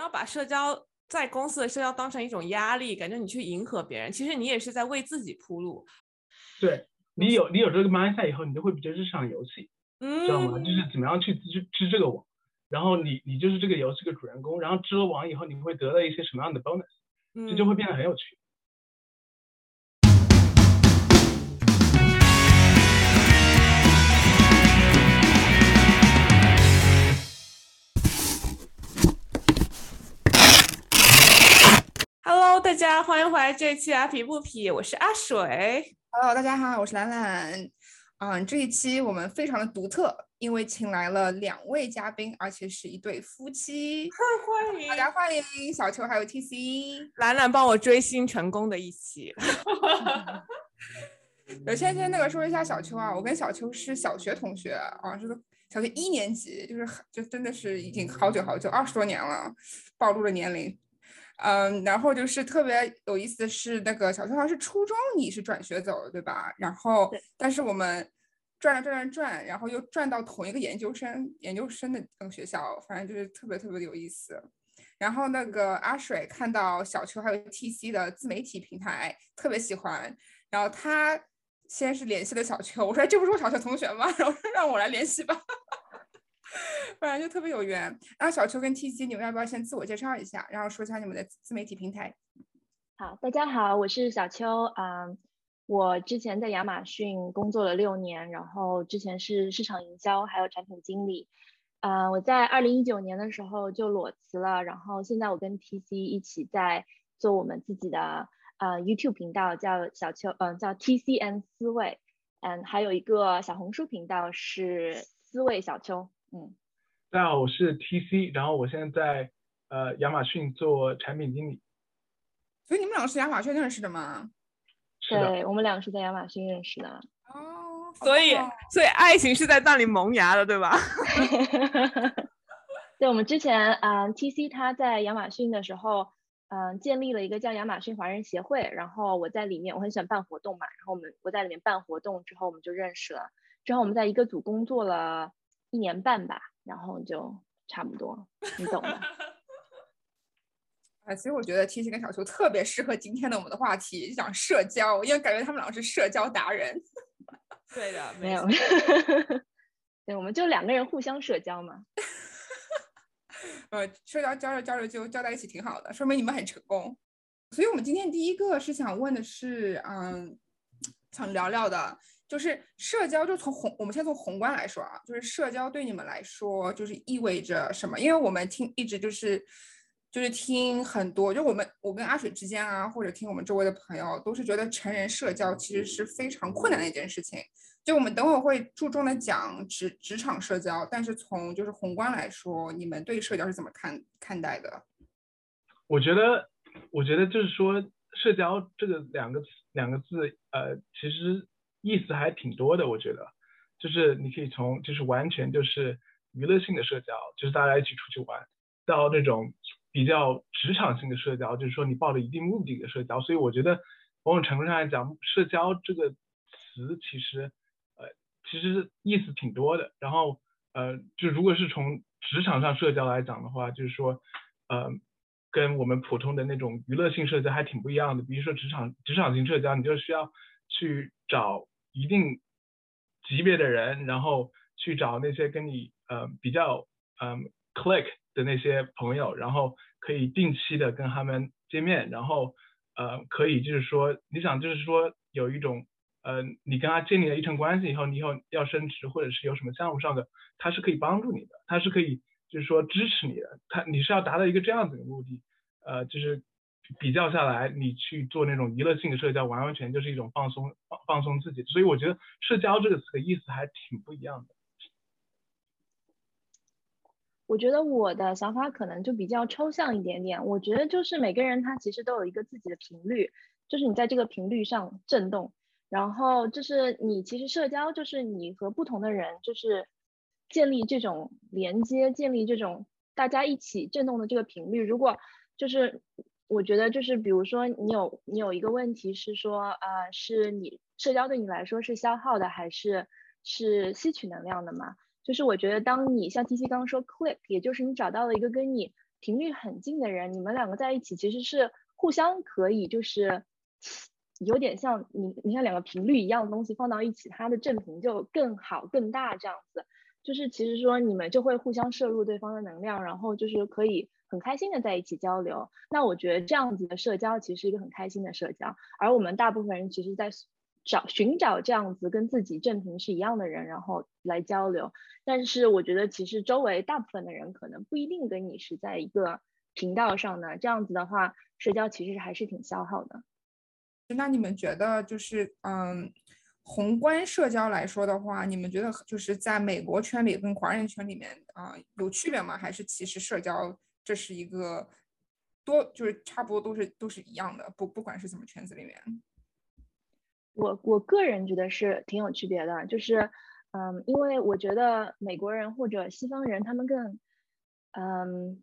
要把社交在公司的社交当成一种压力，感觉你去迎合别人，其实你也是在为自己铺路。对你有你有这个 mindset 以后，你就会比较日常游戏，知道吗？就是怎么样去织织这个网，然后你你就是这个游戏的主人公，然后织了网以后，你会得到一些什么样的 bonus，这就会变得很有趣。大家欢迎回来这一期阿皮不皮，我是阿水。Hello，大家好，我是兰兰。嗯，这一期我们非常的独特，因为请来了两位嘉宾，而且是一对夫妻。欢迎大家，欢迎小邱还有 TC。兰兰帮我追星成功的一期。首先先那个说一下小邱啊，我跟小邱是小学同学啊，是小学一年级，就是就真的是已经好久好久，二十多年了，暴露了年龄。嗯，然后就是特别有意思的是，那个小秋好像是初中你是转学走的，对吧？然后，但是我们转了转转转，然后又转到同一个研究生研究生的那个学校，反正就是特别特别的有意思。然后那个阿水看到小秋还有 TC 的自媒体平台，特别喜欢，然后他先是联系了小秋，我说这不是我小学同学吗？然后让我来联系吧。本来就特别有缘。然后小邱跟 T C，你们要不要先自我介绍一下，然后说一下你们的自媒体平台？好，大家好，我是小邱。嗯，我之前在亚马逊工作了六年，然后之前是市场营销还有产品经理。嗯，我在二零一九年的时候就裸辞了，然后现在我跟 T C 一起在做我们自己的呃 YouTube 频道，叫小邱，嗯，叫 T C N 思维，嗯，还有一个小红书频道是思维小邱。嗯，大家好，我是 TC，然后我现在在呃亚马逊做产品经理。所以你们两个是亚马逊认识的吗？对，我们两个是在亚马逊认识的。哦，所以所以爱情是在那里萌芽的，对吧？对，我们之前嗯 TC 他在亚马逊的时候，嗯建立了一个叫亚马逊华人协会，然后我在里面，我很喜欢办活动嘛，然后我们我在里面办活动之后，我们就认识了，之后我们在一个组工作了。一年半吧，然后就差不多，你懂的。啊，其实我觉得 T T 跟小球特别适合今天的我们的话题，就讲社交，因为感觉他们俩是社交达人。对的，没有。对，我们就两个人互相社交嘛。呃，社交交着交着就交在一起挺好的，说明你们很成功。所以我们今天第一个是想问的是，嗯，想聊聊的。就是社交，就从宏，我们先从宏观来说啊，就是社交对你们来说，就是意味着什么？因为我们听一直就是，就是听很多，就我们我跟阿水之间啊，或者听我们周围的朋友，都是觉得成人社交其实是非常困难的一件事情。就我们等会会注重的讲职职场社交，但是从就是宏观来说，你们对社交是怎么看看待的？我觉得，我觉得就是说，社交这个两个两个字，呃，其实。意思还挺多的，我觉得，就是你可以从就是完全就是娱乐性的社交，就是大家一起出去玩，到那种比较职场性的社交，就是说你抱着一定目的的社交。所以我觉得某种程度上来讲，社交这个词其实呃其实意思挺多的。然后呃就如果是从职场上社交来讲的话，就是说呃跟我们普通的那种娱乐性社交还挺不一样的。比如说职场职场型社交，你就需要去找。一定级别的人，然后去找那些跟你呃比较嗯 click 的那些朋友，然后可以定期的跟他们见面，然后呃可以就是说你想就是说有一种呃你跟他建立了一层关系以后，你以后要升职或者是有什么项目上的，他是可以帮助你的，他是可以就是说支持你的，他你是要达到一个这样子的目的，呃就是。比较下来，你去做那种娱乐性的社交，完完全就是一种放松放放松自己。所以我觉得“社交”这个词的意思还挺不一样的。我觉得我的想法可能就比较抽象一点点。我觉得就是每个人他其实都有一个自己的频率，就是你在这个频率上震动，然后就是你其实社交就是你和不同的人就是建立这种连接，建立这种大家一起震动的这个频率。如果就是我觉得就是，比如说你有你有一个问题是说，呃，是你社交对你来说是消耗的还是是吸取能量的嘛？就是我觉得当你像 T C 刚刚说 click，也就是你找到了一个跟你频率很近的人，你们两个在一起其实是互相可以，就是有点像你你看两个频率一样的东西放到一起，它的振频就更好更大这样子。就是其实说你们就会互相摄入对方的能量，然后就是可以很开心的在一起交流。那我觉得这样子的社交其实是一个很开心的社交。而我们大部分人其实在找寻找这样子跟自己正频是一样的人，然后来交流。但是我觉得其实周围大部分的人可能不一定跟你是在一个频道上的。这样子的话，社交其实还是挺消耗的。那你们觉得就是嗯？宏观社交来说的话，你们觉得就是在美国圈里跟华人圈里面啊有区别吗？还是其实社交这是一个多就是差不多都是都是一样的，不不管是什么圈子里面。我我个人觉得是挺有区别的，就是嗯，因为我觉得美国人或者西方人他们更嗯。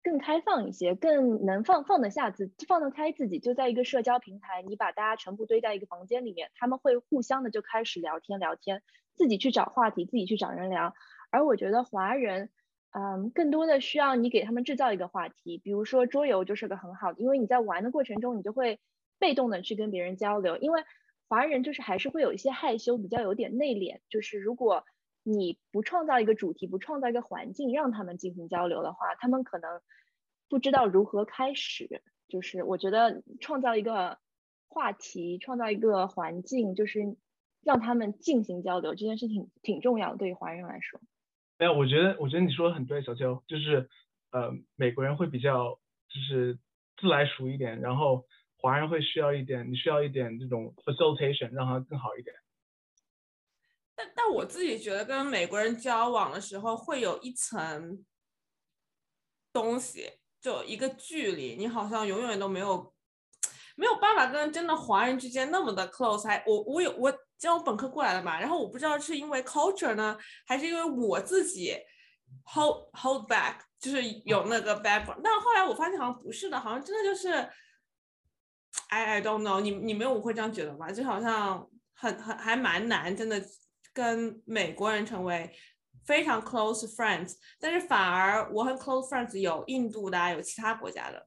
更开放一些，更能放放得下自放得开自己，就在一个社交平台，你把大家全部堆在一个房间里面，他们会互相的就开始聊天聊天，自己去找话题，自己去找人聊。而我觉得华人，嗯，更多的需要你给他们制造一个话题，比如说桌游就是个很好的，因为你在玩的过程中，你就会被动的去跟别人交流。因为华人就是还是会有一些害羞，比较有点内敛，就是如果。你不创造一个主题，不创造一个环境，让他们进行交流的话，他们可能不知道如何开始。就是我觉得创造一个话题，创造一个环境，就是让他们进行交流，这件事情挺重要的，对于华人来说。没有，我觉得我觉得你说的很对，小邱，就是呃，美国人会比较就是自来熟一点，然后华人会需要一点，你需要一点这种 facilitation，让他更好一点。但但我自己觉得跟美国人交往的时候会有一层东西，就一个距离，你好像永远都没有没有办法跟真的华人之间那么的 close。还我我有我像我本科过来了嘛，然后我不知道是因为 culture 呢，还是因为我自己 hold hold back，就是有那个 background。但后来我发现好像不是的，好像真的就是，I I don't know，你你们有会这样觉得吗？就好像很很还蛮难，真的。跟美国人成为非常 close friends，但是反而我很 close friends 有印度的，有其他国家的。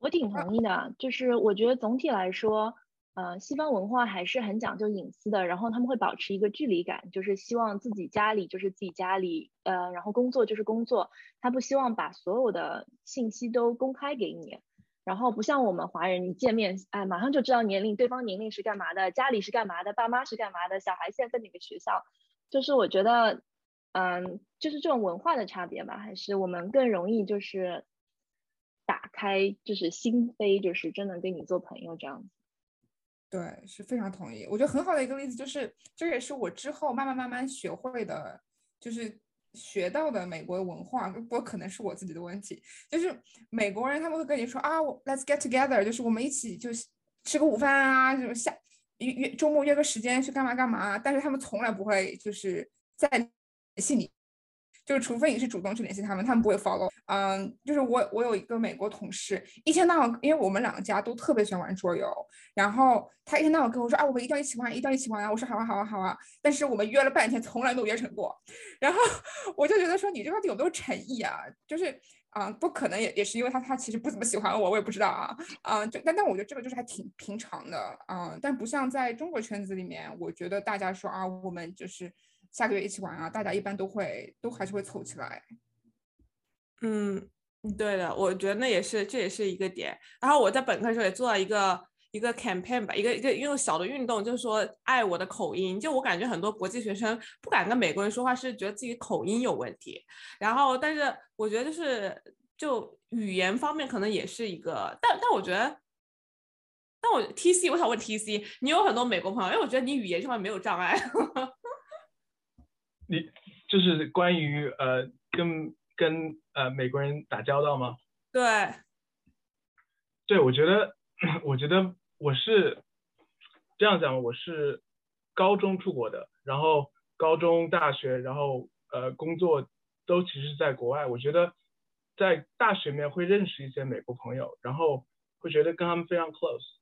我挺同意的，就是我觉得总体来说，呃，西方文化还是很讲究隐私的，然后他们会保持一个距离感，就是希望自己家里就是自己家里，呃，然后工作就是工作，他不希望把所有的信息都公开给你。然后不像我们华人，你见面哎，马上就知道年龄，对方年龄是干嘛的，家里是干嘛的，爸妈是干嘛的，小孩现在在哪个学校，就是我觉得，嗯，就是这种文化的差别吧，还是我们更容易就是打开就是心扉，就是真的跟你做朋友这样子。对，是非常同意。我觉得很好的一个例子就是，这也是我之后慢慢慢慢学会的，就是。学到的美国文化，不过可能是我自己的问题。就是美国人他们会跟你说啊，Let's get together，就是我们一起就吃个午饭啊，什么下约约周末约个时间去干嘛干嘛。但是他们从来不会就是在联系你。就是除非你是主动去联系他们，他们不会 follow。嗯，就是我我有一个美国同事，一天到晚，因为我们两家都特别喜欢玩桌游，然后他一天到晚跟我说啊，我们一定要一起玩，一定要一起玩啊。我说好啊好啊好啊，但是我们约了半天，从来没有约成过。然后我就觉得说你这到底有没有诚意啊？就是啊，不可能也也是因为他他其实不怎么喜欢我，我也不知道啊。嗯，就但但我觉得这个就是还挺平常的啊，但不像在中国圈子里面，我觉得大家说啊，我们就是。下个月一起玩啊！大家一般都会都还是会凑起来。嗯，对的，我觉得那也是这也是一个点。然后我在本科的时候也做了一个一个 campaign 吧，一个一个用小的运动，就是说爱我的口音。就我感觉很多国际学生不敢跟美国人说话，是觉得自己口音有问题。然后，但是我觉得就是就语言方面可能也是一个，但但我觉得，但我 T C 我想问 T C，你有很多美国朋友，因为我觉得你语言上面没有障碍。你就是关于呃跟跟呃美国人打交道吗？对，对，我觉得我觉得我是这样讲，我是高中出国的，然后高中、大学，然后呃工作都其实在国外。我觉得在大学里面会认识一些美国朋友，然后会觉得跟他们非常 close，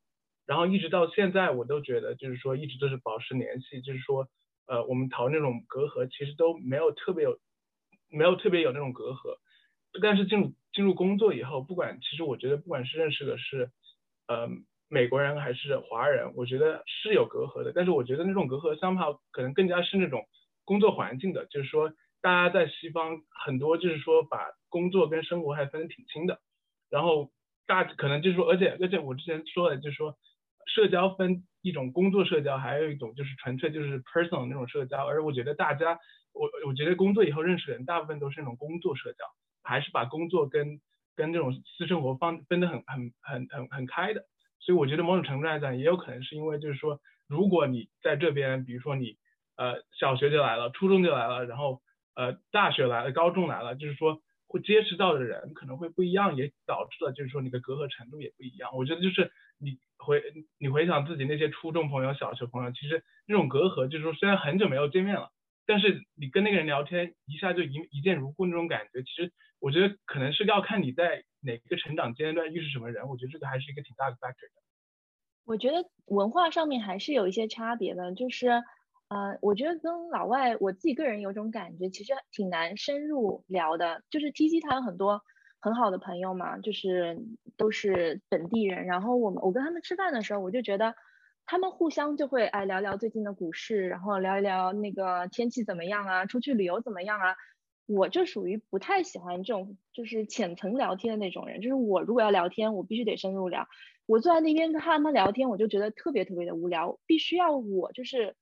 然后一直到现在我都觉得就是说一直都是保持联系，就是说。呃，我们讨论那种隔阂，其实都没有特别有，没有特别有那种隔阂。但是进入进入工作以后，不管其实我觉得不管是认识的是呃美国人还是华人，我觉得是有隔阂的。但是我觉得那种隔阂 somehow 可能更加是那种工作环境的，就是说大家在西方很多就是说把工作跟生活还分得挺清的，然后大可能就是说，而且而且我之前说的就是说社交分一种工作社交，还有一种就是纯粹就是 personal 那种社交，而我觉得大家我我觉得工作以后认识的人大部分都是那种工作社交。还是把工作跟跟这种私生活分分得很很很很很开的，所以我觉得某种程度来讲，也有可能是因为就是说，如果你在这边，比如说你呃小学就来了，初中就来了，然后呃大学来了，高中来了，就是说会接触到的人可能会不一样，也导致了就是说你的隔阂程度也不一样。我觉得就是你回你回想自己那些初中朋友、小学朋友，其实那种隔阂就是说虽然很久没有见面了。但是你跟那个人聊天，一下就一一见如故那种感觉，其实我觉得可能是要看你在哪个成长阶段遇是什么人，我觉得这个还是一个挺大的 factor 的。我觉得文化上面还是有一些差别的，就是，呃，我觉得跟老外，我自己个人有种感觉，其实挺难深入聊的。就是 T C 他有很多很好的朋友嘛，就是都是本地人，然后我们我跟他们吃饭的时候，我就觉得。他们互相就会哎聊聊最近的股市，然后聊一聊那个天气怎么样啊，出去旅游怎么样啊。我就属于不太喜欢这种就是浅层聊天的那种人，就是我如果要聊天，我必须得深入聊。我坐在那边跟他们聊天，我就觉得特别特别的无聊，必须要我就是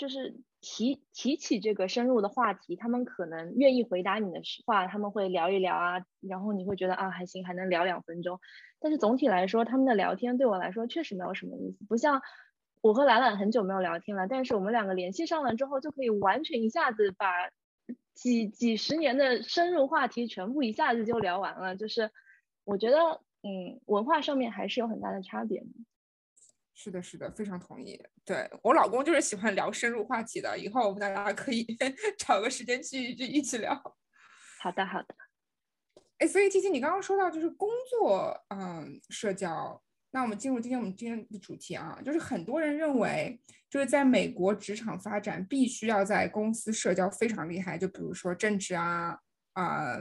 就是提提起这个深入的话题，他们可能愿意回答你的话，他们会聊一聊啊，然后你会觉得啊还行，还能聊两分钟。但是总体来说，他们的聊天对我来说确实没有什么意思，不像我和兰兰很久没有聊天了，但是我们两个联系上了之后，就可以完全一下子把几几十年的深入话题全部一下子就聊完了。就是我觉得，嗯，文化上面还是有很大的差别。是的，是的，非常同意。对我老公就是喜欢聊深入话题的，以后我们大家可以 找个时间去去一起聊。好的，好的。哎，所以 T T，你刚刚说到就是工作，嗯，社交。那我们进入今天我们今天的主题啊，就是很多人认为，就是在美国职场发展必须要在公司社交非常厉害，就比如说政治啊，啊，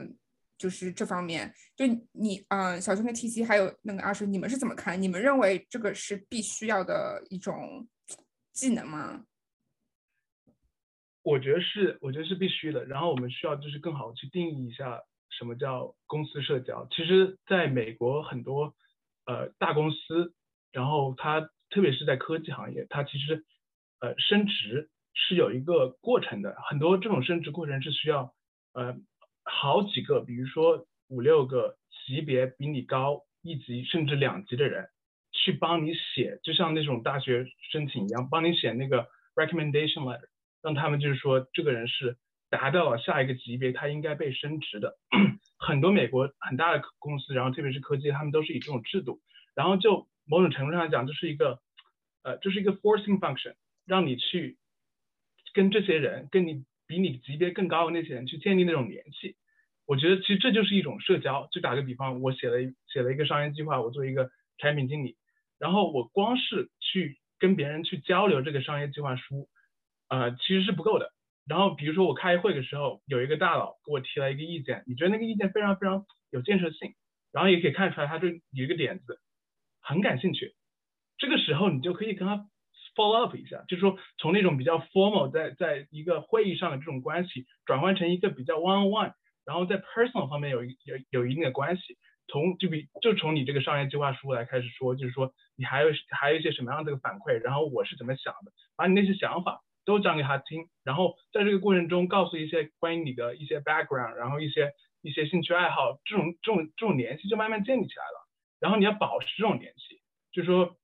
就是这方面。就你，嗯，小熊跟 T T 还有那个阿水，你们是怎么看？你们认为这个是必须要的一种技能吗？我觉得是，我觉得是必须的。然后我们需要就是更好去定义一下。什么叫公司社交？其实，在美国很多呃大公司，然后它特别是在科技行业，它其实呃升职是有一个过程的。很多这种升职过程是需要呃好几个，比如说五六个级别比你高一级甚至两级的人去帮你写，就像那种大学申请一样，帮你写那个 recommendation letter，让他们就是说这个人是。达到了下一个级别，他应该被升职的。很多美国很大的公司，然后特别是科技，他们都是以这种制度。然后就某种程度上讲，就是一个，呃，就是一个 forcing function，让你去跟这些人，跟你比你级别更高的那些人去建立那种联系。我觉得其实这就是一种社交。就打个比方，我写了写了一个商业计划，我作为一个产品经理，然后我光是去跟别人去交流这个商业计划书，呃，其实是不够的。然后比如说我开会的时候，有一个大佬给我提了一个意见，你觉得那个意见非常非常有建设性，然后也可以看出来他对有一个点子很感兴趣，这个时候你就可以跟他 follow up 一下，就是说从那种比较 formal 在在一个会议上的这种关系转换成一个比较 one on one，然后在 personal 方面有有有一定的关系，从就比就从你这个商业计划书来开始说，就是说你还有还有一些什么样的反馈，然后我是怎么想的，把你那些想法。都讲给他听，然后在这个过程中告诉一些关于你的一些 background，然后一些一些兴趣爱好，这种这种这种联系就慢慢建立起来了。然后你要保持这种联系，就是说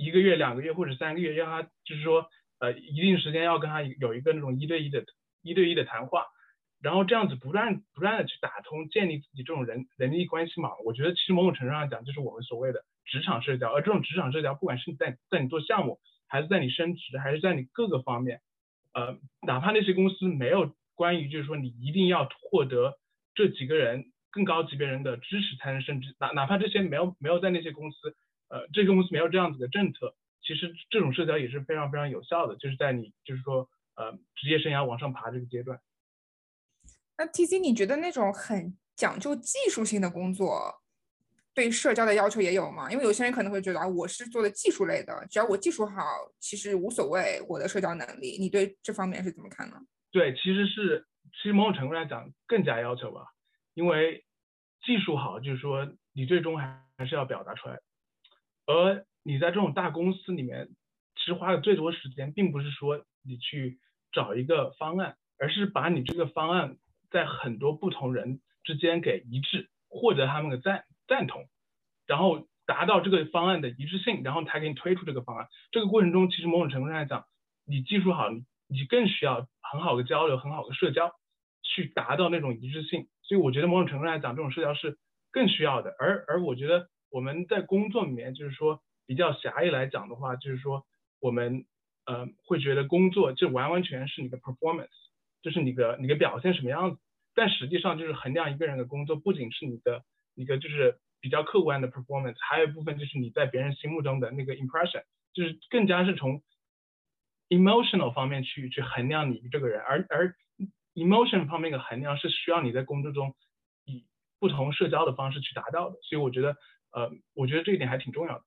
一个月、两个月或者三个月，让他就是说呃一定时间要跟他有一个那种一对一的一对一的谈话，然后这样子不断不断的去打通建立自己这种人人际关系嘛。我觉得其实某种程度上讲，就是我们所谓的职场社交。而这种职场社交，不管是在在你做项目。还是在你升职，还是在你各个方面，呃，哪怕那些公司没有关于就是说你一定要获得这几个人更高级别人的支持才能升职，哪哪怕这些没有没有在那些公司，呃，这个公司没有这样子的政策，其实这种社交也是非常非常有效的，就是在你就是说呃职业生涯往上爬这个阶段。那 T C，你觉得那种很讲究技术性的工作，对社交的要求也有吗？因为有些人可能会觉得啊，我是做的技术类的，只要我技术好，其实无所谓我的社交能力。你对这方面是怎么看呢？对，其实是其实某种程度来讲更加要求吧，因为技术好，就是说你最终还还是要表达出来，而你在这种大公司里面，其实花的最多时间，并不是说你去找一个方案，而是把你这个方案在很多不同人之间给一致，获得他们的赞赞同，然后达到这个方案的一致性，然后才给你推出这个方案。这个过程中，其实某种程度上来讲，你技术好，你更需要很好的交流、很好的社交，去达到那种一致性。所以我觉得某种程度上来讲，这种社交是更需要的。而而我觉得我们在工作里面，就是说比较狭义来讲的话，就是说我们呃会觉得工作就完完全是你的 performance，就是你的你的表现什么样子。但实际上就是衡量一个人的工作，不仅是你的一个就是比较客观的 performance，还有一部分就是你在别人心目中的那个 impression，就是更加是从 emotional 方面去去衡量你这个人。而而 emotion 方面的衡量是需要你在工作中以不同社交的方式去达到的。所以我觉得呃，我觉得这一点还挺重要的。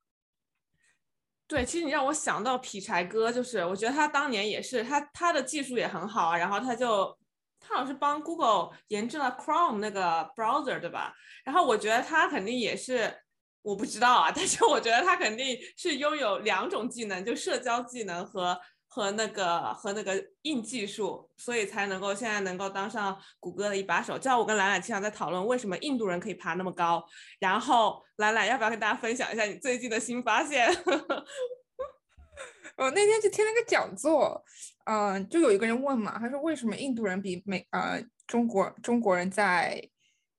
对，其实你让我想到劈柴哥，就是我觉得他当年也是，他他的技术也很好啊，然后他就他好像是帮 Google 研制了 Chrome 那个 browser，对吧？然后我觉得他肯定也是，我不知道啊，但是我觉得他肯定是拥有两种技能，就社交技能和和那个和那个硬技术，所以才能够现在能够当上谷歌的一把手。就像我跟兰兰经常在讨论，为什么印度人可以爬那么高？然后兰兰要不要跟大家分享一下你最近的新发现？我那天去听了个讲座，嗯、就有一个人问嘛，他说为什么印度人比美呃中国中国人在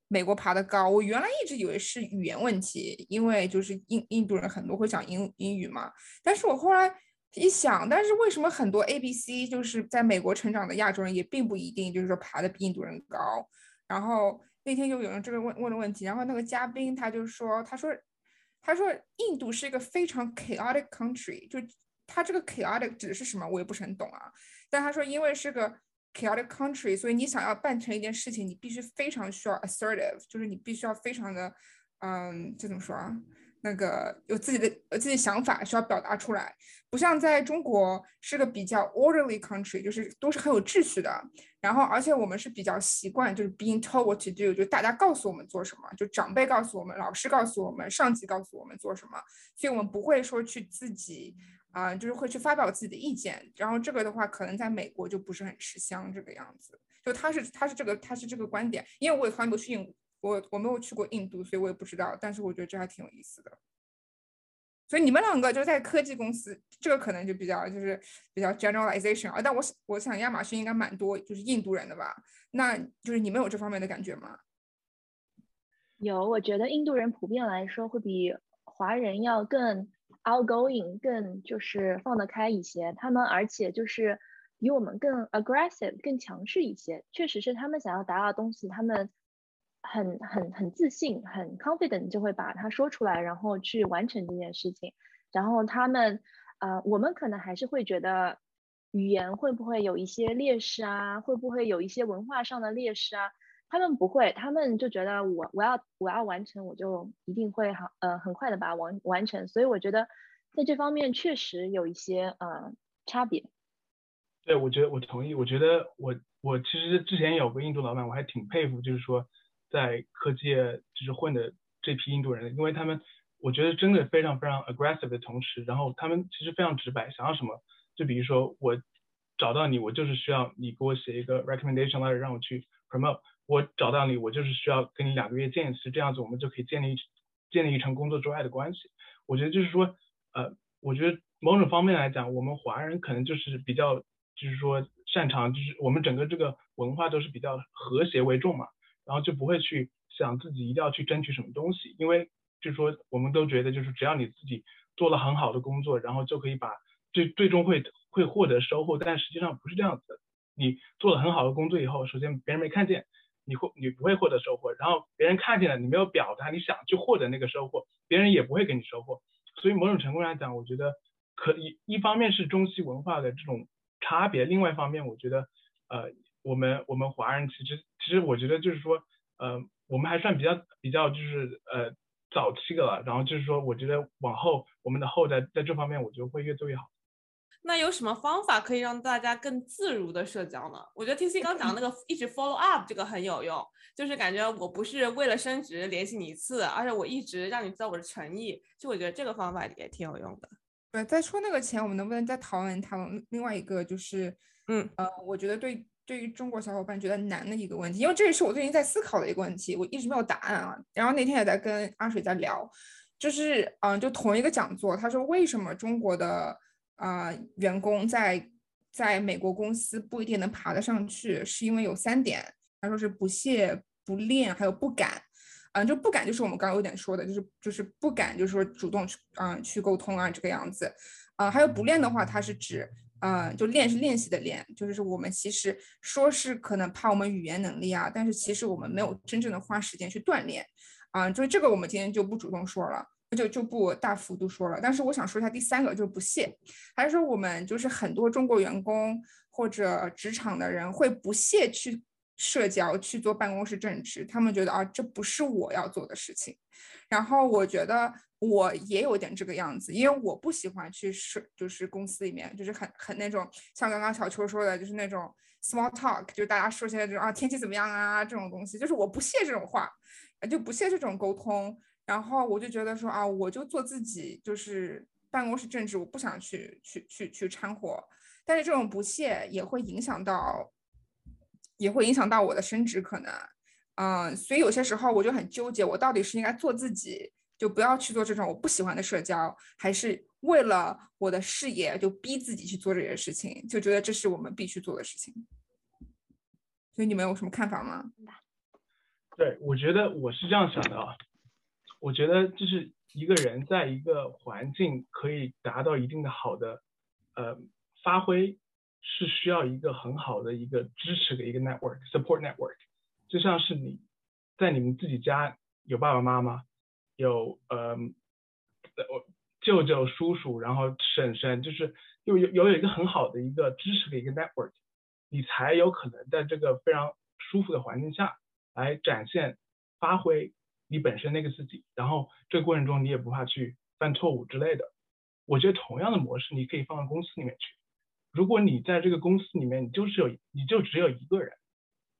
美国爬得高？我原来一直以为是语言问题，因为就是印印度人很多会讲英英语嘛，但是我后来一想，但是为什么很多 A B C 就是在美国成长的亚洲人也并不一定就是说爬得比印度人高？然后那天就有人这个问问了问题，然后那个嘉宾他就说，他说他说印度是一个非常 chaotic country，就他这个 chaotic 指的是什么，我也不是很懂啊。但他说，因为是个 chaotic country，所以你想要办成一件事情，你必须非常需要 assertive，就是你必须要非常的，嗯，这怎么说啊？那个有自己的有自己想法需要表达出来，不像在中国是个比较 orderly country，就是都是很有秩序的。然后而且我们是比较习惯就是 being told what to do，就大家告诉我们做什么，就长辈告诉我们，老师告诉我们，上级告诉我们做什么，所以我们不会说去自己。啊、就是会去发表自己的意见，然后这个的话，可能在美国就不是很吃香这个样子。就他是他是这个他是这个观点，因为我也从来没有去，我我没有去过印度，所以我也不知道。但是我觉得这还挺有意思的。所以你们两个就在科技公司，这个可能就比较就是比较 generalization 啊。但我想我想亚马逊应该蛮多就是印度人的吧？那就是你们有这方面的感觉吗？有，我觉得印度人普遍来说会比华人要更 outgoing，更就是放得开一些。他们而且就是比我们更 aggressive，更强势一些。确实是他们想要达到的东西，他们很很很自信，很 confident，就会把它说出来，然后去完成这件事情。然后他们，呃，我们可能还是会觉得语言会不会有一些劣势啊？会不会有一些文化上的劣势啊？他们不会，他们就觉得我我要我要完成，我就一定会好呃很快的把它完完成。所以我觉得在这方面确实有一些呃差别。对，我觉得我同意。我觉得我我其实之前有个印度老板，我还挺佩服，就是说在科技就是混的这批印度人，因为他们我觉得真的非常非常 aggressive 的同时，然后他们其实非常直白，想要什么就比如说我找到你，我就是需要你给我写一个 recommendation letter 让我去 promote。我找到你，我就是需要跟你两个月见一次，这样子我们就可以建立建立一成工作之外的关系。我觉得就是说，呃，我觉得某种方面来讲，我们华人可能就是比较，就是说擅长，就是我们整个这个文化都是比较和谐为重嘛，然后就不会去想自己一定要去争取什么东西，因为就是说我们都觉得就是只要你自己做了很好的工作，然后就可以把最最终会会获得收获，但实际上不是这样子的。你做了很好的工作以后，首先别人没看见。你会你不会获得收获，然后别人看见了你没有表达你想去获得那个收获，别人也不会给你收获。所以某种程度来讲，我觉得可以一方面是中西文化的这种差别，另外一方面我觉得呃我们我们华人其实其实我觉得就是说呃我们还算比较比较就是呃早期的了。然后就是说，我觉得往后我们的后代在这方面，我觉得会越做越好。那有什么方法可以让大家更自如的社交呢？我觉得 T C 刚讲那个一直 follow up 这个很有用，就是感觉我不是为了升职联系你一次，而且我一直让你知道我的诚意，就我觉得这个方法也挺有用的。对，在说那个前，我们能不能再讨论讨论另外一个，就是嗯呃，我觉得对对于中国小伙伴觉得难的一个问题，因为这也是我最近在思考的一个问题，我一直没有答案啊。然后那天也在跟阿水在聊，就是嗯，就同一个讲座，他说为什么中国的。啊，员工在在美国公司不一定能爬得上去，是因为有三点。他说是不屑、不练，还有不敢。嗯，就不敢，就是我们刚刚有点说的，就是就是不敢，就是说主动去嗯去沟通啊这个样子。啊，还有不练的话，它是指嗯，就练是练习的练，就是我们其实说是可能怕我们语言能力啊，但是其实我们没有真正的花时间去锻炼。啊，就是这个我们今天就不主动说了。就就不大幅度说了，但是我想说一下第三个，就是不屑，还是说我们就是很多中国员工或者职场的人会不屑去社交，去做办公室政治，他们觉得啊，这不是我要做的事情。然后我觉得我也有点这个样子，因为我不喜欢去社，就是公司里面就是很很那种，像刚刚小秋说的，就是那种 small talk，就大家说些这种啊天气怎么样啊这种东西，就是我不屑这种话，就不屑这种沟通。然后我就觉得说啊，我就做自己，就是办公室政治，我不想去去去去掺和。但是这种不屑也会影响到，也会影响到我的升职可能。嗯，所以有些时候我就很纠结，我到底是应该做自己，就不要去做这种我不喜欢的社交，还是为了我的事业就逼自己去做这些事情，就觉得这是我们必须做的事情。所以你们有什么看法吗？对，我觉得我是这样想的啊。我觉得就是一个人在一个环境可以达到一定的好的呃发挥，是需要一个很好的一个支持的一个 network support network，就像是你在你们自己家有爸爸妈妈，有呃舅舅叔叔，然后婶婶，就是有有有一个很好的一个支持的一个 network，你才有可能在这个非常舒服的环境下来展现发挥。你本身那个自己，然后这个过程中你也不怕去犯错误之类的。我觉得同样的模式你可以放到公司里面去。如果你在这个公司里面，你就是有你就只有一个人，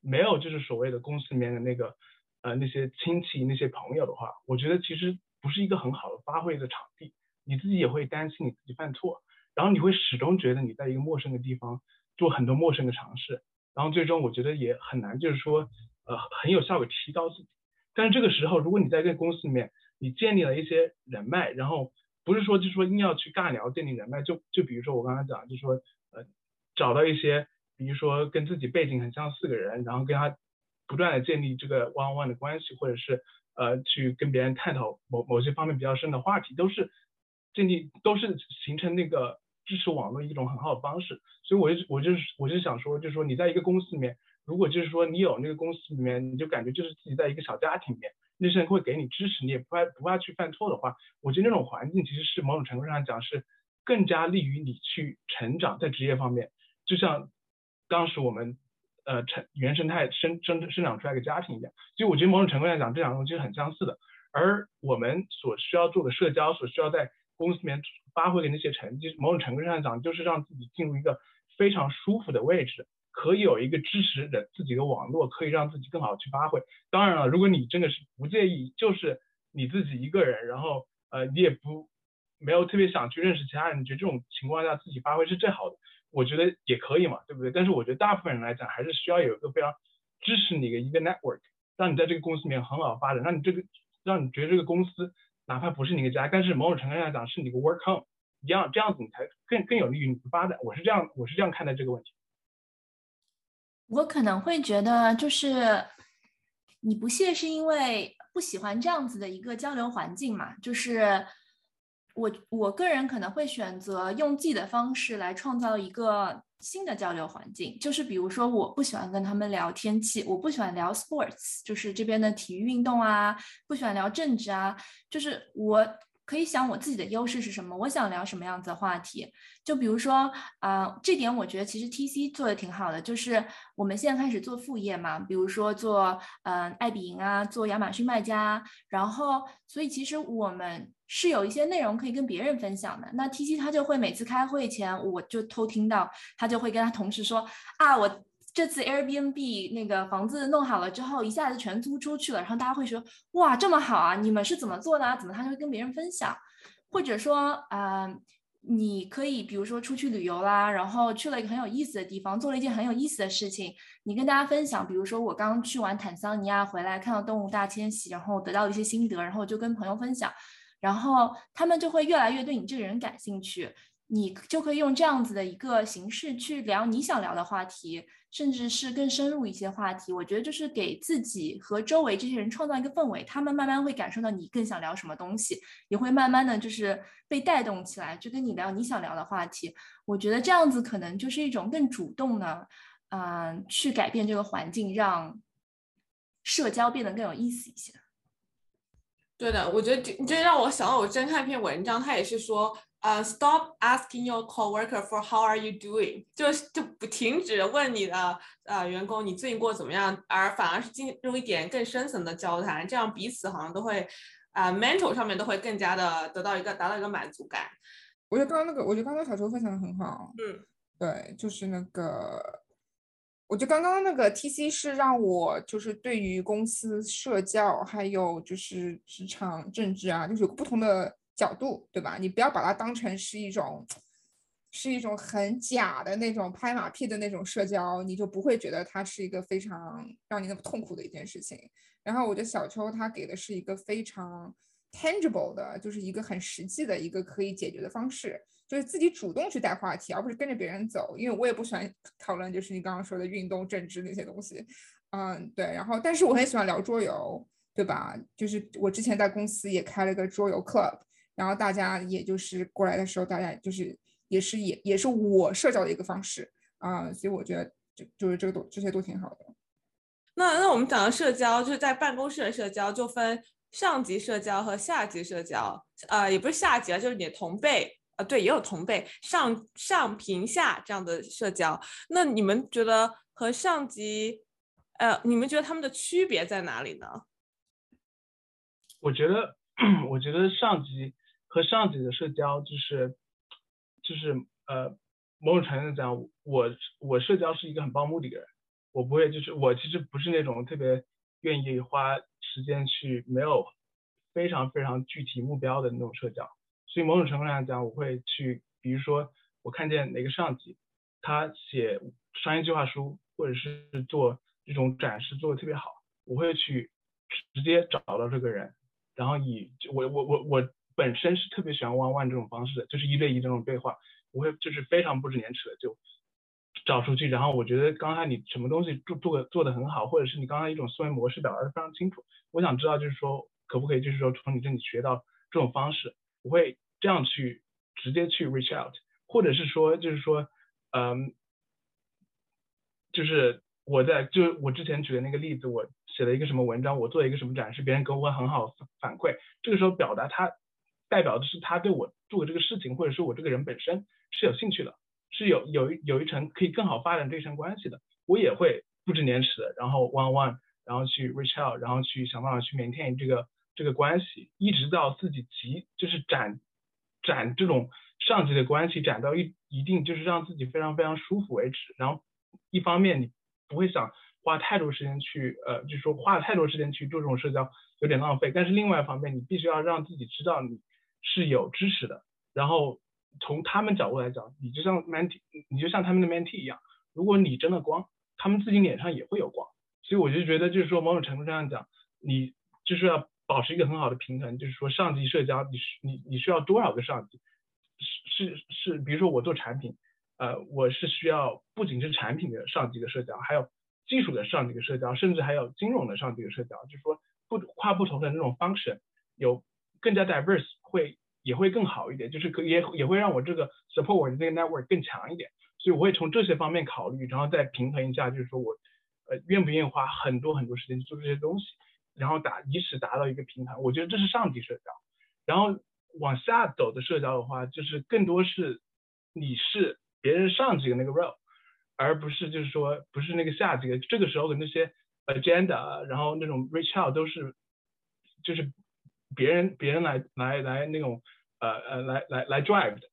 没有就是所谓的公司里面的那个呃那些亲戚那些朋友的话，我觉得其实不是一个很好的发挥的场地。你自己也会担心你自己犯错，然后你会始终觉得你在一个陌生的地方做很多陌生的尝试，然后最终我觉得也很难就是说呃很有效的提高自己。但是这个时候，如果你在这个公司里面，你建立了一些人脉，然后不是说就是说硬要去尬聊建立人脉，就就比如说我刚才讲，就是说呃找到一些，比如说跟自己背景很相似的人，然后跟他不断的建立这个 one on one 的关系，或者是呃去跟别人探讨某某些方面比较深的话题，都是建立都是形成那个支持网络一种很好的方式。所以我就我就是我就想说，就是说你在一个公司里面。如果就是说你有那个公司里面，你就感觉就是自己在一个小家庭里面，那些人会给你支持，你也不怕不怕去犯错的话，我觉得那种环境其实是某种程度上讲是更加利于你去成长在职业方面。就像当时我们呃成原生态生生生长出来一个家庭一样，所以我觉得某种程度上讲这两个东西是很相似的。而我们所需要做的社交，所需要在公司里面发挥的那些成绩，某种程度上讲就是让自己进入一个非常舒服的位置。可以有一个支持的自己的网络，可以让自己更好去发挥。当然了，如果你真的是不介意，就是你自己一个人，然后呃你也不没有特别想去认识其他人，你觉得这种情况下自己发挥是最好的，我觉得也可以嘛，对不对？但是我觉得大部分人来讲，还是需要有一个非常支持你的一个 network，让你在这个公司里面很好发展，让你这个让你觉得这个公司哪怕不是你的家，但是某种程度上讲是你的 work home 一样，这样子你才更更有利于你的发展。我是这样我是这样看待这个问题。我可能会觉得，就是你不屑是因为不喜欢这样子的一个交流环境嘛？就是我我个人可能会选择用自己的方式来创造一个新的交流环境。就是比如说，我不喜欢跟他们聊天气，我不喜欢聊 sports，就是这边的体育运动啊，不喜欢聊政治啊。就是我可以想我自己的优势是什么，我想聊什么样子的话题。就比如说，啊，这点我觉得其实 TC 做的挺好的，就是我们现在开始做副业嘛，比如说做嗯爱彼迎啊，做亚马逊卖家，然后所以其实我们是有一些内容可以跟别人分享的。那 TC 他就会每次开会前，我就偷听到，他就会跟他同事说啊，我。这次 Airbnb 那个房子弄好了之后，一下子全租出去了，然后大家会说，哇，这么好啊！你们是怎么做的？怎么他就会跟别人分享，或者说，啊，你可以比如说出去旅游啦，然后去了一个很有意思的地方，做了一件很有意思的事情，你跟大家分享，比如说我刚去完坦桑尼亚回来，看到动物大迁徙，然后得到一些心得，然后就跟朋友分享，然后他们就会越来越对你这个人感兴趣，你就可以用这样子的一个形式去聊你想聊的话题。甚至是更深入一些话题，我觉得就是给自己和周围这些人创造一个氛围，他们慢慢会感受到你更想聊什么东西，也会慢慢的就是被带动起来，就跟你聊你想聊的话题。我觉得这样子可能就是一种更主动的，嗯，去改变这个环境，让社交变得更有意思一些。对的，我觉得这这让我想到我之前看一篇文章，他也是说。呃，stop asking your coworker for how are you doing，就就不停止问你的呃员工你最近过得怎么样，而反而是进入一点更深层的交谈，这样彼此好像都会啊 mental 上面都会更加的得到一个达到一个满足感。我觉得刚刚那个，我觉得刚刚小周分享的很好。嗯，对，就是那个，我觉得刚刚那个 TC 是让我就是对于公司社交还有就是职场政治啊，就是有不同的。角度对吧？你不要把它当成是一种，是一种很假的那种拍马屁的那种社交，你就不会觉得它是一个非常让你那么痛苦的一件事情。然后我觉得小邱他给的是一个非常 tangible 的，就是一个很实际的一个可以解决的方式，就是自己主动去带话题，而不是跟着别人走。因为我也不喜欢讨论，就是你刚刚说的运动、政治那些东西。嗯，对。然后，但是我很喜欢聊桌游，对吧？就是我之前在公司也开了个桌游 club。然后大家也就是过来的时候，大家就是也是也也是我社交的一个方式啊，所以我觉得就就是这个都这些都挺好的。那那我们讲的社交就是在办公室的社交，就分上级社交和下级社交，呃，也不是下级啊，就是你的同辈啊，对，也有同辈，上上平下这样的社交。那你们觉得和上级，呃，你们觉得他们的区别在哪里呢？我觉得，我觉得上级。和上级的社交就是，就是呃，某种程度讲，我我社交是一个很报目的一个人，我不会就是我其实不是那种特别愿意花时间去没有非常非常具体目标的那种社交，所以某种程度上讲，我会去，比如说我看见哪个上级他写商业计划书或者是做这种展示做的特别好，我会去直接找到这个人，然后以我我我我。本身是特别喜欢 one one 这种方式的，就是一对一这种对话，我会就是非常不知廉耻的就找出去。然后我觉得刚才你什么东西做做做的很好，或者是你刚才一种思维模式表达的非常清楚。我想知道就是说可不可以就是说从你这里学到这种方式，我会这样去直接去 reach out，或者是说就是说嗯，就是我在就我之前举的那个例子，我写了一个什么文章，我做了一个什么展示，别人给我很好反馈，这个时候表达他。代表的是他对我做的这个事情，或者说我这个人本身是有兴趣的，是有有有一层可以更好发展这层关系的，我也会不知廉耻的，然后 one one，然后去 reach out，然后去想办法去 maintain 这个这个关系，一直到自己急就是展展这种上级的关系展到一一定就是让自己非常非常舒服为止。然后一方面你不会想花太多时间去呃，就是说花太多时间去做这种社交有点浪费，但是另外一方面你必须要让自己知道你。是有支持的，然后从他们角度来讲，你就像 mentee，你就像他们的 mentee 一样，如果你真的光，他们自己脸上也会有光，所以我就觉得就是说某种程度上讲，你就是要保持一个很好的平衡，就是说上级社交，你你你需要多少个上级？是是是，比如说我做产品，呃，我是需要不仅是产品的上级的社交，还有技术的上级的社交，甚至还有金融的上级的社交，就是说不跨不同的那种 function 有。更加 diverse 会也会更好一点，就是可也也会让我这个 support 我的这个 network 更强一点，所以我会从这些方面考虑，然后再平衡一下，就是说我呃愿不愿意花很多很多时间去做这些东西，然后达以此达到一个平衡。我觉得这是上级社交，然后往下走的社交的话，就是更多是你是别人上级的那个 role，而不是就是说不是那个下级的。这个时候的那些 agenda，然后那种 reach out 都是就是别人别人来来来那种呃呃来来来 drive 的，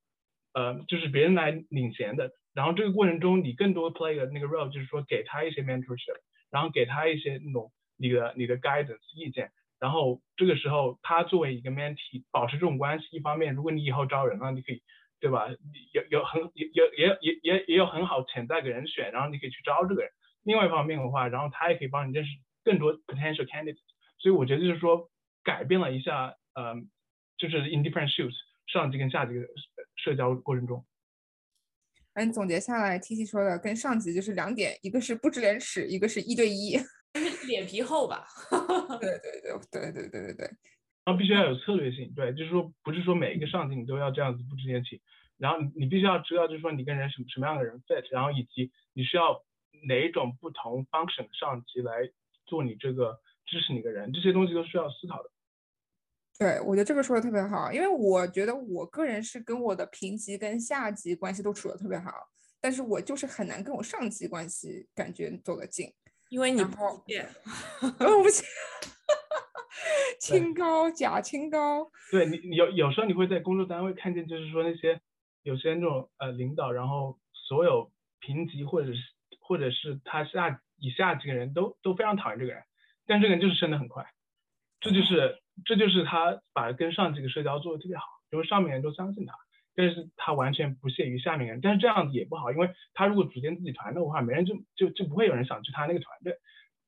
呃就是别人来领衔的。然后这个过程中你更多 play 的那个 role 就是说给他一些 mentorship，然后给他一些那种你的你的 guidance 意见。然后这个时候，他作为一个 mentee，保持这种关系，一方面，如果你以后招人了，你可以，对吧？有有很也也也也也也有很好潜在的人选，然后你可以去招这个人。另外一方面的话，然后他也可以帮你认识更多 potential candidates。所以我觉得就是说，改变了一下，呃，就是 in different shoes，上级跟下级的社交过程中。嗯，总结下来，T T 说的跟上级就是两点，一个是不知廉耻，一个是一对一。脸皮厚吧？对对对对对对对对。然后必须要有策略性，对，就是说不是说每一个上级你都要这样子不知廉耻，然后你你必须要知道，就是说你跟人什么什么样的人 fit，然后以及你需要哪一种不同 function 的上级来做你这个支持你的人，这些东西都需要思考的。对，我觉得这个说的特别好，因为我觉得我个人是跟我的平级跟下级关系都处的特别好，但是我就是很难跟我上级关系感觉走得近。因为你不见，我不见，清高假清高。对你有有时候你会在工作单位看见，就是说那些有些那种呃领导，然后所有平级或者是或者是他下以下几个人都都非常讨厌这个人，但这个人就是升的很快，这就是这就是他把跟上级的社交做的特别好，因为上面人都相信他。但是他完全不屑于下面人，但是这样子也不好，因为他如果组建自己团队的话，没人就就就不会有人想去他那个团队，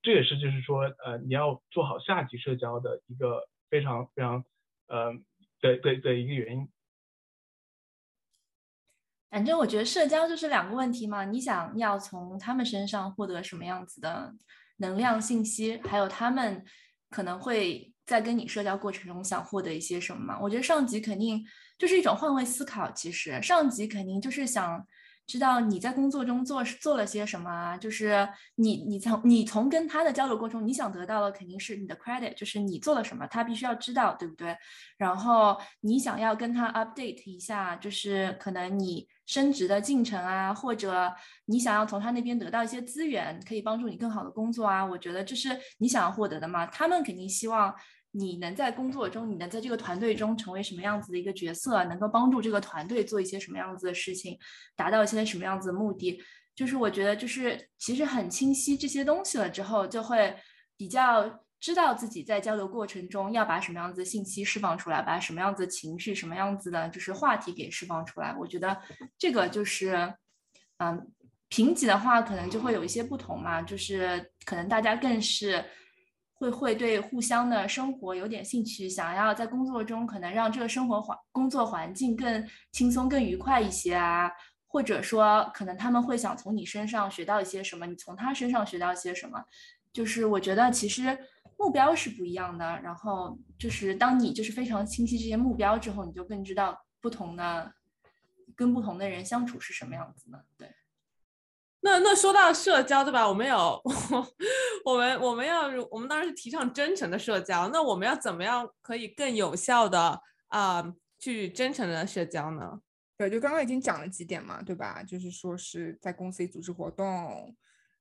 这也是就是说，呃，你要做好下级社交的一个非常非常呃的的的一个原因。反正我觉得社交就是两个问题嘛，你想要从他们身上获得什么样子的能量信息，还有他们可能会在跟你社交过程中想获得一些什么吗？我觉得上级肯定。就是一种换位思考，其实上级肯定就是想知道你在工作中做做了些什么啊，就是你你从你从跟他的交流过程中，你想得到的肯定是你的 credit，就是你做了什么，他必须要知道，对不对？然后你想要跟他 update 一下，就是可能你升职的进程啊，或者你想要从他那边得到一些资源，可以帮助你更好的工作啊，我觉得这是你想要获得的嘛。他们肯定希望。你能在工作中，你能在这个团队中成为什么样子的一个角色？能够帮助这个团队做一些什么样子的事情，达到一些什么样子的目的？就是我觉得，就是其实很清晰这些东西了之后，就会比较知道自己在交流过程中要把什么样子的信息释放出来，把什么样子的情绪、什么样子的就是话题给释放出来。我觉得这个就是，嗯，评级的话可能就会有一些不同嘛，就是可能大家更是。会会对互相的生活有点兴趣，想要在工作中可能让这个生活环工作环境更轻松、更愉快一些啊，或者说可能他们会想从你身上学到一些什么，你从他身上学到一些什么，就是我觉得其实目标是不一样的。然后就是当你就是非常清晰这些目标之后，你就更知道不同的跟不同的人相处是什么样子的，对。那那说到社交，对吧？我们有，我们我们要，我们当然是提倡真诚的社交。那我们要怎么样可以更有效的啊去真诚的社交呢？对，就刚刚已经讲了几点嘛，对吧？就是说是在公司里组织活动，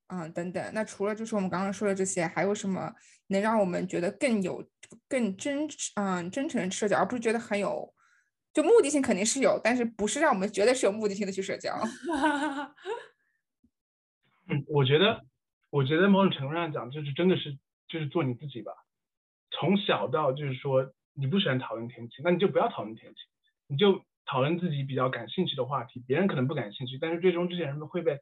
嗯，等等。那除了就是我们刚刚说的这些，还有什么能让我们觉得更有更真嗯真诚的社交，而不是觉得很有就目的性？肯定是有，但是不是让我们觉得是有目的性的去社交？嗯，我觉得，我觉得某种程度上讲，就是真的是就是做你自己吧。从小到就是说，你不喜欢讨论天气，那你就不要讨论天气，你就讨论自己比较感兴趣的话题。别人可能不感兴趣，但是最终这些人会被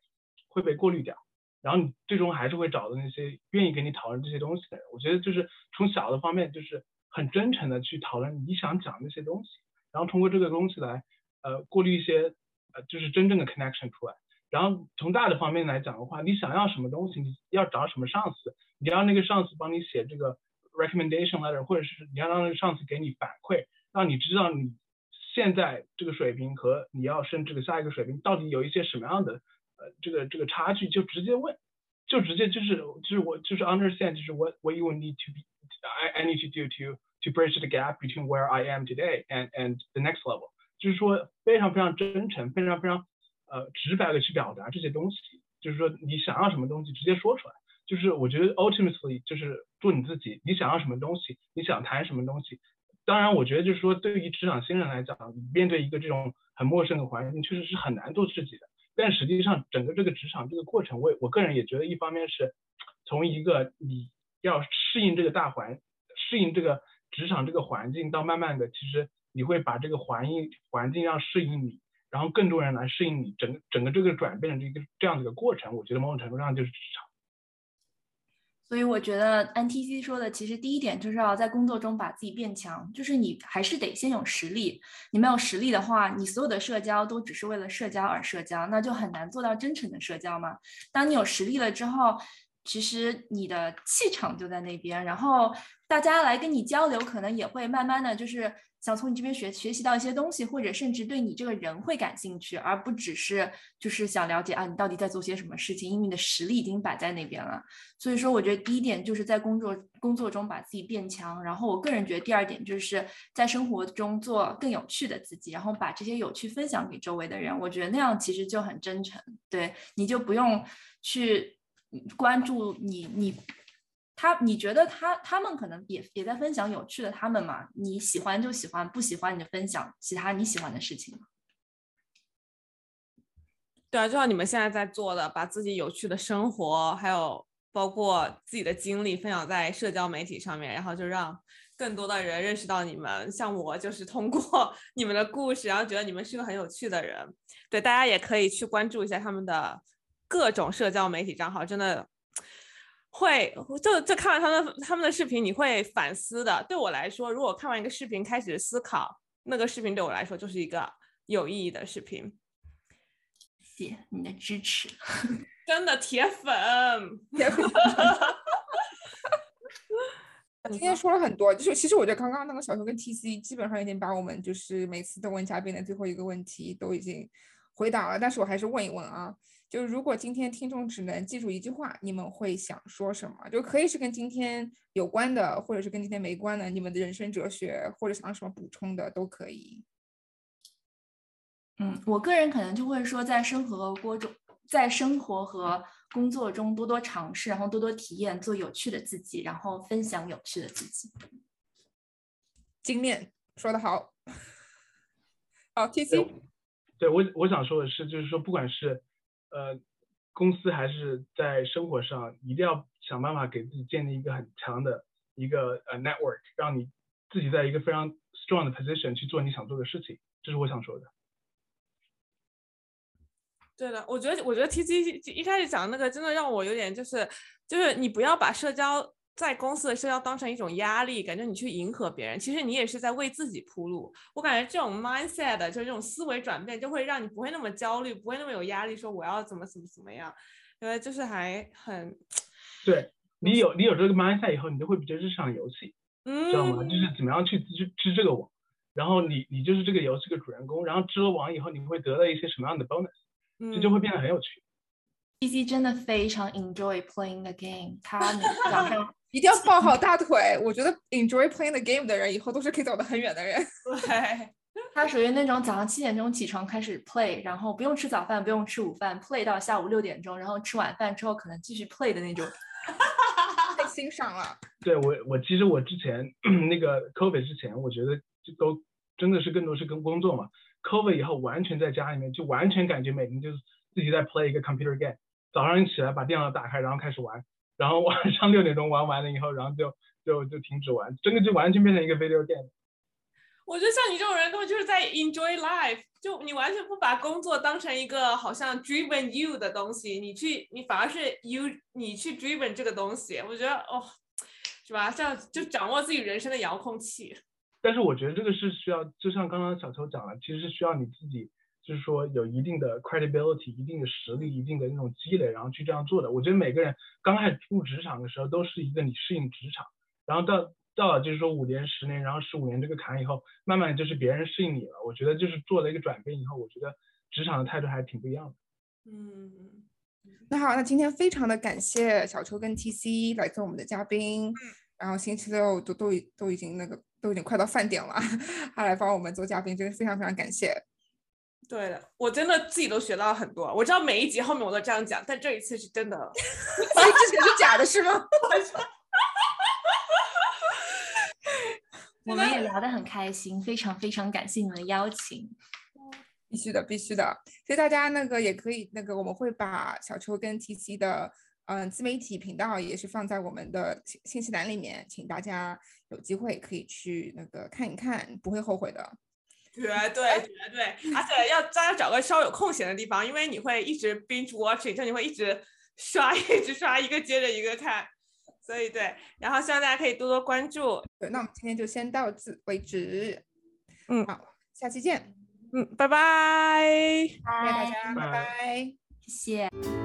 会被过滤掉，然后你最终还是会找到那些愿意跟你讨论这些东西的人。我觉得就是从小的方面，就是很真诚的去讨论你想讲那些东西，然后通过这个东西来呃过滤一些呃就是真正的 connection 出来。然后从大的方面来讲的话，你想要什么东西，你要找什么上司，你要那个上司帮你写这个 recommendation letter，或者是你要让那个上司给你反馈，让你知道你现在这个水平和你要升这个下一个水平到底有一些什么样的呃这个这个差距，就直接问，就直接就是就是我就是 understand，就是 what what you need to be I I need to do to to bridge the gap between where I am today and and the next level。就是说非常非常真诚，非常非常呃直白的去表达这些东西。就是说你想要什么东西直接说出来。就是我觉得 ultimately 就是做你自己，你想要什么东西，你想谈什么东西。当然，我觉得就是说对于职场新人来讲，面对一个这种很陌生的环境，确实是很难做自己的。但实际上，整个这个职场这个过程，我我个人也觉得，一方面是从一个你要适应这个大环，适应这个职场这个环境，到慢慢的，其实你会把这个环境环境要适应你，然后更多人来适应你，整整个这个转变的这个这样的一个过程，我觉得某种程度上就是职场。所以我觉得 NTC 说的，其实第一点就是要在工作中把自己变强，就是你还是得先有实力。你没有实力的话，你所有的社交都只是为了社交而社交，那就很难做到真诚的社交嘛。当你有实力了之后，其实你的气场就在那边，然后大家来跟你交流，可能也会慢慢的就是。想从你这边学学习到一些东西，或者甚至对你这个人会感兴趣，而不只是就是想了解啊你到底在做些什么事情，因为你的实力已经摆在那边了。所以说，我觉得第一点就是在工作工作中把自己变强，然后我个人觉得第二点就是在生活中做更有趣的自己，然后把这些有趣分享给周围的人。我觉得那样其实就很真诚，对，你就不用去关注你你。他，你觉得他他们可能也也在分享有趣的他们嘛？你喜欢就喜欢，不喜欢你就分享其他你喜欢的事情对啊，就像你们现在在做的，把自己有趣的生活，还有包括自己的经历分享在社交媒体上面，然后就让更多的人认识到你们。像我就是通过 你们的故事，然后觉得你们是个很有趣的人。对，大家也可以去关注一下他们的各种社交媒体账号，真的。会就就看完他们他们的视频，你会反思的。对我来说，如果看完一个视频开始思考，那个视频对我来说就是一个有意义的视频。谢谢你的支持，真的铁粉。今天说了很多，就是其实我觉得刚刚那个小熊跟 TC 基本上已经把我们就是每次都问嘉宾的最后一个问题都已经回答了，但是我还是问一问啊。就是如果今天听众只能记住一句话，你们会想说什么？就可以是跟今天有关的，或者是跟今天没关的，你们的人生哲学或者想要什么补充的都可以。嗯，我个人可能就会说，在生活过中，在生活和工作中多多尝试，然后多多体验，做有趣的自己，然后分享有趣的自己。精炼说的好。好，T C。对我我想说的是，就是说不管是。呃，公司还是在生活上一定要想办法给自己建立一个很强的一个呃 network，让你自己在一个非常 strong 的 position 去做你想做的事情，这是我想说的。对的，我觉得我觉得 T C 一开始讲那个真的让我有点就是就是你不要把社交。在公司的社交当成一种压力，感觉你去迎合别人，其实你也是在为自己铺路。我感觉这种 mindset 就是这种思维转变，就会让你不会那么焦虑，不会那么有压力，说我要怎么怎么怎么样。因为就是还很，对你有你有这个 mindset 以后，你就会比较日常游戏，嗯知道吗？就是怎么样去织织这个网，然后你你就是这个游戏的主人公，然后织了网以后，你会得到一些什么样的 bonus，这就会变得很有趣。P C 真的非常 enjoy playing the game，他早上。一定要抱好大腿！我觉得 enjoy playing the game 的人，以后都是可以走得很远的人。对，他属于那种早上七点钟起床开始 play，然后不用吃早饭，不用吃午饭，play 到下午六点钟，然后吃晚饭之后可能继续 play 的那种。太欣赏了。对我，我其实我之前 那个 COVID 之前，我觉得就都真的是更多是跟工作嘛。COVID 以后完全在家里面，就完全感觉每天就是自己在 play 一个 computer game。早上起来把电脑打开，然后开始玩。然后晚上六点钟玩完了以后，然后就就就停止玩，真的就完全变成一个 video game。我觉得像你这种人，根本就是在 enjoy life，就你完全不把工作当成一个好像 driven you 的东西，你去你反而是 you 你去 driven 这个东西，我觉得哦，是吧？这样就掌握自己人生的遥控器。但是我觉得这个是需要，就像刚刚小邱讲了，其实是需要你自己。就是说有一定的 credibility，一定的实力，一定的那种积累，然后去这样做的。我觉得每个人刚开始入职场的时候，都是一个你适应职场，然后到到了就是说五年、十年，然后十五年这个坎以后，慢慢就是别人适应你了。我觉得就是做了一个转变以后，我觉得职场的态度还挺不一样的。嗯，那好，那今天非常的感谢小邱跟 TC 来做我们的嘉宾。然后星期六都都都已经那个都已经快到饭点了，他来帮我们做嘉宾，真的非常非常感谢。对的，我真的自己都学到了很多。我知道每一集后面我都这样讲，但这一次是真的。所以之前是假的，是吗？我们也聊得很开心，非常非常感谢你们的邀请。必须的，必须的。所以大家那个也可以，那个我们会把小秋跟 T C 的嗯自媒体频道也是放在我们的信信息栏里面，请大家有机会可以去那个看一看，不会后悔的。绝对 绝对，而且要大家找个稍有空闲的地方，因为你会一直 binge watching，就你会一直刷，一直刷，一个接着一个看。所以对，然后希望大家可以多多关注。对，那我们今天就先到此为止。嗯，好，下期见。嗯，拜拜，谢谢大家，拜拜，谢谢。